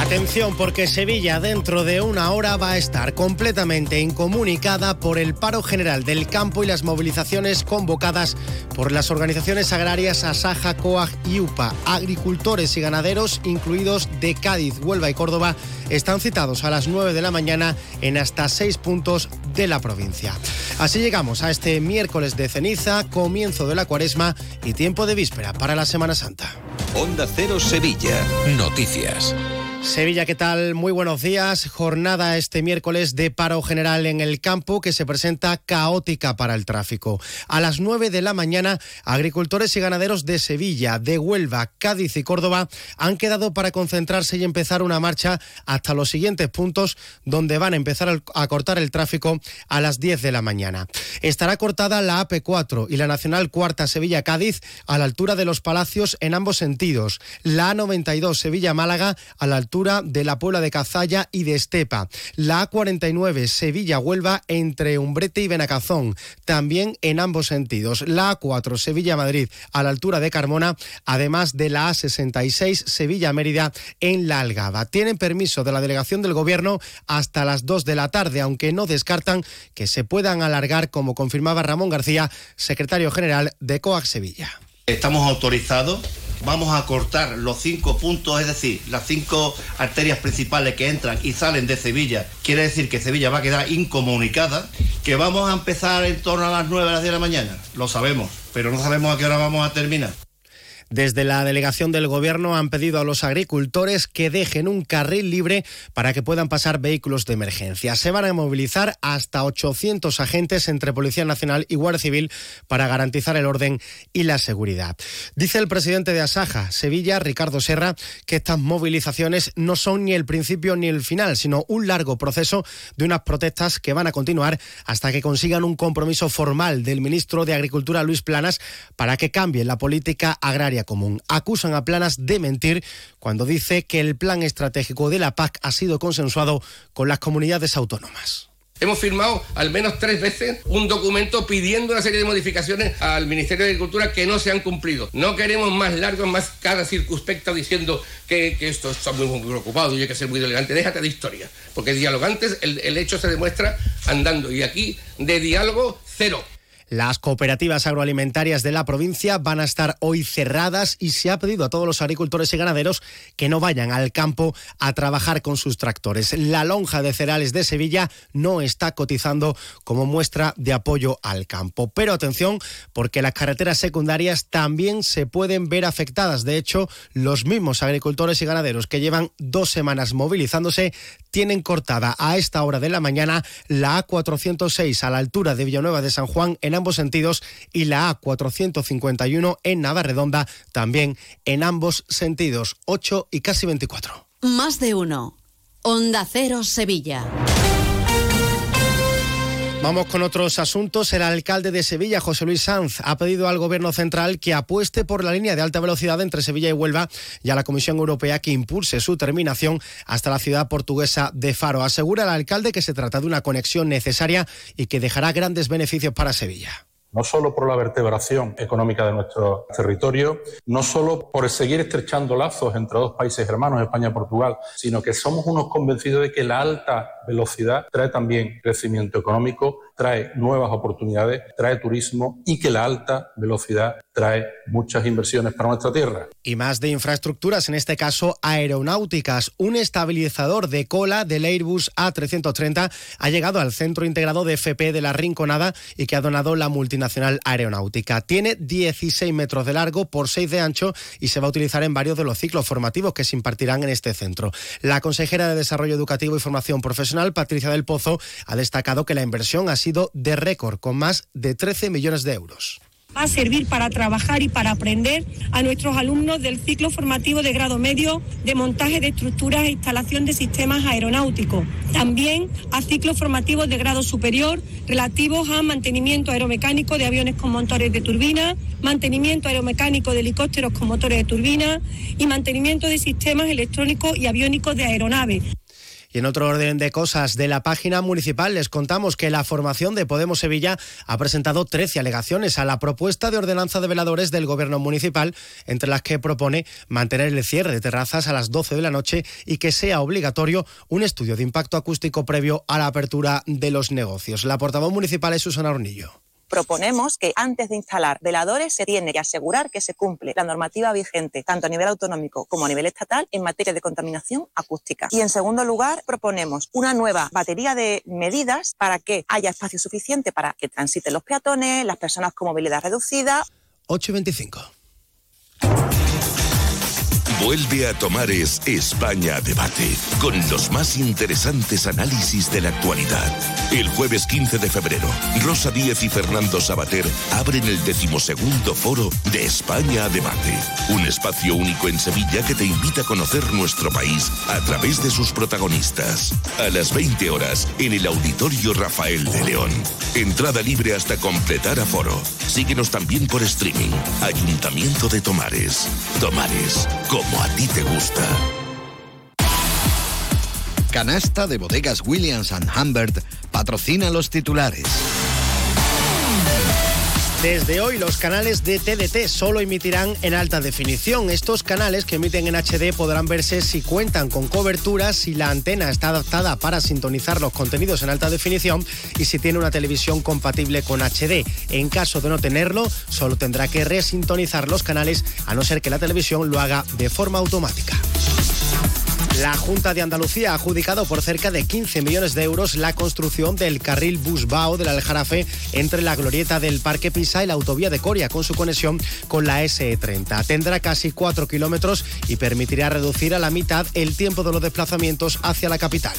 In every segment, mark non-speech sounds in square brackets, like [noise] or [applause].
Atención porque Sevilla dentro de una hora va a estar completamente incomunicada por el paro general del campo y las movilizaciones convocadas por las organizaciones agrarias Asaja, COAG y UPA. Agricultores y ganaderos, incluidos de Cádiz, Huelva y Córdoba, están citados a las 9 de la mañana en hasta seis puntos de la provincia. Así llegamos a este miércoles de ceniza, comienzo de la cuaresma y tiempo de víspera para la Semana Santa. Onda Cero Sevilla. Noticias. Sevilla, ¿qué tal? Muy buenos días. Jornada este miércoles de paro general en el campo que se presenta caótica para el tráfico. A las 9 de la mañana, agricultores y ganaderos de Sevilla, de Huelva, Cádiz y Córdoba han quedado para concentrarse y empezar una marcha hasta los siguientes puntos donde van a empezar a cortar el tráfico a las 10 de la mañana. Estará cortada la AP4 y la Nacional Cuarta Sevilla-Cádiz a la altura de los Palacios en ambos sentidos. La A92 Sevilla-Málaga a la altura de la Puebla de Cazalla y de Estepa. La A49 Sevilla-Huelva entre Umbrete y Benacazón, también en ambos sentidos. La A4 Sevilla-Madrid a la altura de Carmona, además de la A66 Sevilla-Mérida en La Algaba. Tienen permiso de la delegación del Gobierno hasta las 2 de la tarde, aunque no descartan que se puedan alargar, como confirmaba Ramón García, secretario general de COAC Sevilla. Estamos autorizados vamos a cortar los cinco puntos, es decir, las cinco arterias principales que entran y salen de Sevilla. Quiere decir que Sevilla va a quedar incomunicada, que vamos a empezar en torno a las 9 a las 10 de la mañana. Lo sabemos, pero no sabemos a qué hora vamos a terminar. Desde la delegación del Gobierno han pedido a los agricultores que dejen un carril libre para que puedan pasar vehículos de emergencia. Se van a movilizar hasta 800 agentes entre Policía Nacional y Guardia Civil para garantizar el orden y la seguridad. Dice el presidente de Asaja, Sevilla, Ricardo Serra, que estas movilizaciones no son ni el principio ni el final, sino un largo proceso de unas protestas que van a continuar hasta que consigan un compromiso formal del ministro de Agricultura, Luis Planas, para que cambie la política agraria común. Acusan a Planas de mentir cuando dice que el plan estratégico de la PAC ha sido consensuado con las comunidades autónomas. Hemos firmado al menos tres veces un documento pidiendo una serie de modificaciones al Ministerio de Agricultura que no se han cumplido. No queremos más largos, más cada circunspecta diciendo que, esto está muy, preocupado y hay que ser muy elegante. Déjate de historia, porque dialogantes el, el hecho se demuestra andando y aquí de diálogo cero. Las cooperativas agroalimentarias de la provincia van a estar hoy cerradas y se ha pedido a todos los agricultores y ganaderos que no vayan al campo a trabajar con sus tractores. La lonja de cereales de Sevilla no está cotizando como muestra de apoyo al campo. Pero atención, porque las carreteras secundarias también se pueden ver afectadas. De hecho, los mismos agricultores y ganaderos que llevan dos semanas movilizándose tienen cortada a esta hora de la mañana la A406 a la altura de Villanueva de San Juan en ambos sentidos y la A451 en Navarredonda también en ambos sentidos, 8 y casi 24. Más de uno. Onda Cero Sevilla. Vamos con otros asuntos. El alcalde de Sevilla, José Luis Sanz, ha pedido al Gobierno central que apueste por la línea de alta velocidad entre Sevilla y Huelva y a la Comisión Europea que impulse su terminación hasta la ciudad portuguesa de Faro. Asegura el alcalde que se trata de una conexión necesaria y que dejará grandes beneficios para Sevilla no solo por la vertebración económica de nuestro territorio, no solo por seguir estrechando lazos entre dos países hermanos, España y Portugal, sino que somos unos convencidos de que la alta velocidad trae también crecimiento económico, trae nuevas oportunidades, trae turismo y que la alta velocidad trae muchas inversiones para nuestra tierra. Y más de infraestructuras, en este caso aeronáuticas. Un estabilizador de cola del Airbus A330 ha llegado al Centro Integrado de FP de la Rinconada y que ha donado la multinacional aeronáutica. Tiene 16 metros de largo por 6 de ancho y se va a utilizar en varios de los ciclos formativos que se impartirán en este centro. La consejera de Desarrollo Educativo y Formación Profesional, Patricia del Pozo, ha destacado que la inversión ha sido de récord, con más de 13 millones de euros va a servir para trabajar y para aprender a nuestros alumnos del ciclo formativo de grado medio de montaje de estructuras e instalación de sistemas aeronáuticos. También a ciclos formativos de grado superior relativos a mantenimiento aeromecánico de aviones con motores de turbina, mantenimiento aeromecánico de helicópteros con motores de turbina y mantenimiento de sistemas electrónicos y aviónicos de aeronaves. Y en otro orden de cosas, de la página municipal les contamos que la formación de Podemos Sevilla ha presentado 13 alegaciones a la propuesta de ordenanza de veladores del Gobierno municipal, entre las que propone mantener el cierre de terrazas a las 12 de la noche y que sea obligatorio un estudio de impacto acústico previo a la apertura de los negocios. La portavoz municipal es Susana Hornillo proponemos que antes de instalar veladores se tiene que asegurar que se cumple la normativa vigente, tanto a nivel autonómico como a nivel estatal, en materia de contaminación acústica. Y en segundo lugar, proponemos una nueva batería de medidas para que haya espacio suficiente para que transiten los peatones, las personas con movilidad reducida. 825. Vuelve a Tomares España Debate, con los más interesantes análisis de la actualidad. El jueves 15 de febrero, Rosa Díez y Fernando Sabater abren el decimosegundo foro de España Debate, un espacio único en Sevilla que te invita a conocer nuestro país a través de sus protagonistas. A las 20 horas, en el Auditorio Rafael de León. Entrada libre hasta completar aforo. Síguenos también por streaming. Ayuntamiento de Tomares. Tomares, como a ti te gusta. Canasta de bodegas Williams ⁇ Humbert patrocina los titulares. Desde hoy los canales de TDT solo emitirán en alta definición. Estos canales que emiten en HD podrán verse si cuentan con cobertura, si la antena está adaptada para sintonizar los contenidos en alta definición y si tiene una televisión compatible con HD. En caso de no tenerlo, solo tendrá que resintonizar los canales a no ser que la televisión lo haga de forma automática. La Junta de Andalucía ha adjudicado por cerca de 15 millones de euros la construcción del carril Busbao del Aljarafe entre la glorieta del Parque Pisa y la autovía de Coria con su conexión con la SE30. Tendrá casi 4 kilómetros y permitirá reducir a la mitad el tiempo de los desplazamientos hacia la capital.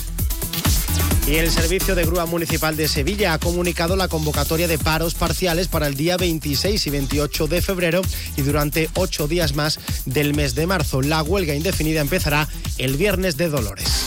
Y el Servicio de Grúa Municipal de Sevilla ha comunicado la convocatoria de paros parciales para el día 26 y 28 de febrero y durante ocho días más del mes de marzo. La huelga indefinida empezará el viernes de Dolores.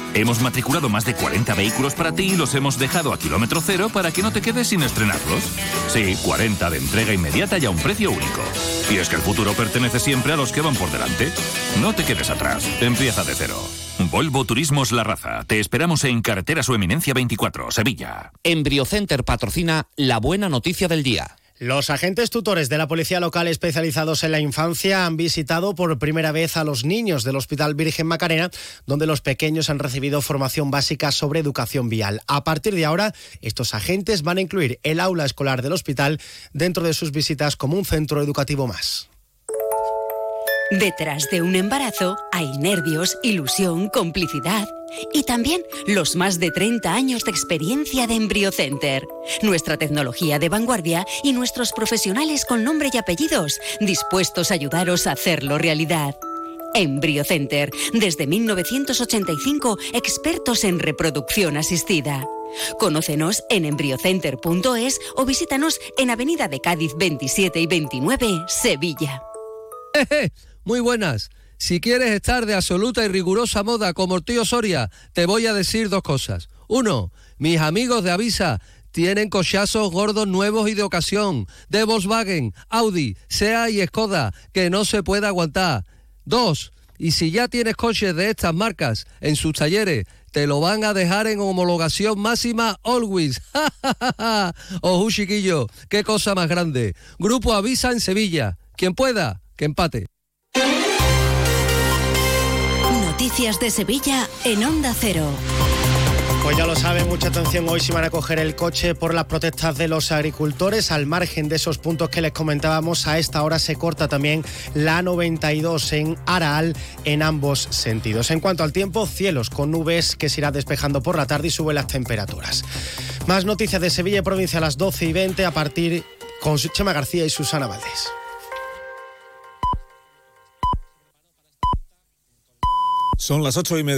Hemos matriculado más de 40 vehículos para ti y los hemos dejado a kilómetro cero para que no te quedes sin estrenarlos. Sí, 40 de entrega inmediata y a un precio único. Y es que el futuro pertenece siempre a los que van por delante. No te quedes atrás. Empieza de cero. Volvo Turismos La Raza. Te esperamos en Carretera Su Eminencia 24, Sevilla. Embriocenter patrocina la buena noticia del día. Los agentes tutores de la Policía Local especializados en la infancia han visitado por primera vez a los niños del Hospital Virgen Macarena, donde los pequeños han recibido formación básica sobre educación vial. A partir de ahora, estos agentes van a incluir el aula escolar del hospital dentro de sus visitas como un centro educativo más. Detrás de un embarazo hay nervios, ilusión, complicidad y también los más de 30 años de experiencia de EmbryoCenter. Nuestra tecnología de vanguardia y nuestros profesionales con nombre y apellidos dispuestos a ayudaros a hacerlo realidad. EmbryoCenter, desde 1985, expertos en reproducción asistida. Conócenos en embryocenter.es o visítanos en Avenida de Cádiz 27 y 29, Sevilla. [laughs] Muy buenas. Si quieres estar de absoluta y rigurosa moda como el tío Soria, te voy a decir dos cosas. Uno, mis amigos de Avisa tienen cochazos gordos nuevos y de ocasión, de Volkswagen, Audi, SEA y Skoda, que no se puede aguantar. Dos, y si ya tienes coches de estas marcas en sus talleres, te lo van a dejar en homologación máxima always. [laughs] Ojo, chiquillo, qué cosa más grande. Grupo Avisa en Sevilla. Quien pueda, que empate. Noticias de Sevilla en Onda Cero. Pues ya lo saben, mucha atención hoy si van a coger el coche por las protestas de los agricultores. Al margen de esos puntos que les comentábamos, a esta hora se corta también la 92 en Araal en ambos sentidos. En cuanto al tiempo, cielos con nubes que se irá despejando por la tarde y suben las temperaturas. Más noticias de Sevilla y provincia a las 12 y 20 a partir con Chema García y Susana Valdés. Son las ocho y media.